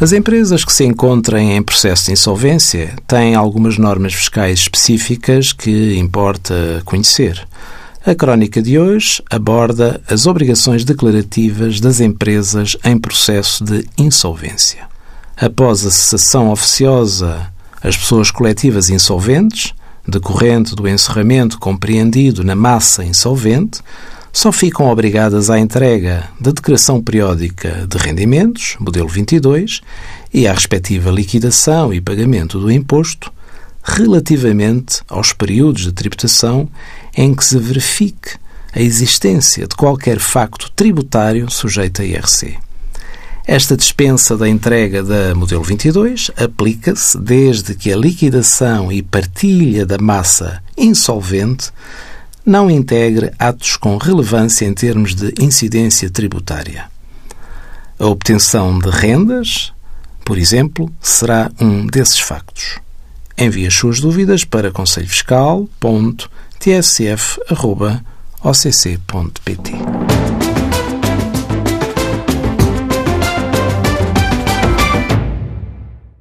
As empresas que se encontrem em processo de insolvência têm algumas normas fiscais específicas que importa conhecer. A crónica de hoje aborda as obrigações declarativas das empresas em processo de insolvência. Após a cessação oficiosa, as pessoas coletivas insolventes, decorrente do encerramento compreendido na massa insolvente, só ficam obrigadas à entrega da declaração periódica de rendimentos, modelo 22, e à respectiva liquidação e pagamento do imposto, relativamente aos períodos de tributação em que se verifique a existência de qualquer facto tributário sujeito a IRC. Esta dispensa da entrega da modelo 22 aplica-se desde que a liquidação e partilha da massa insolvente não integre atos com relevância em termos de incidência tributária. A obtenção de rendas, por exemplo, será um desses factos. Envie as suas dúvidas para conselhofiscal.tsf.occ.pt.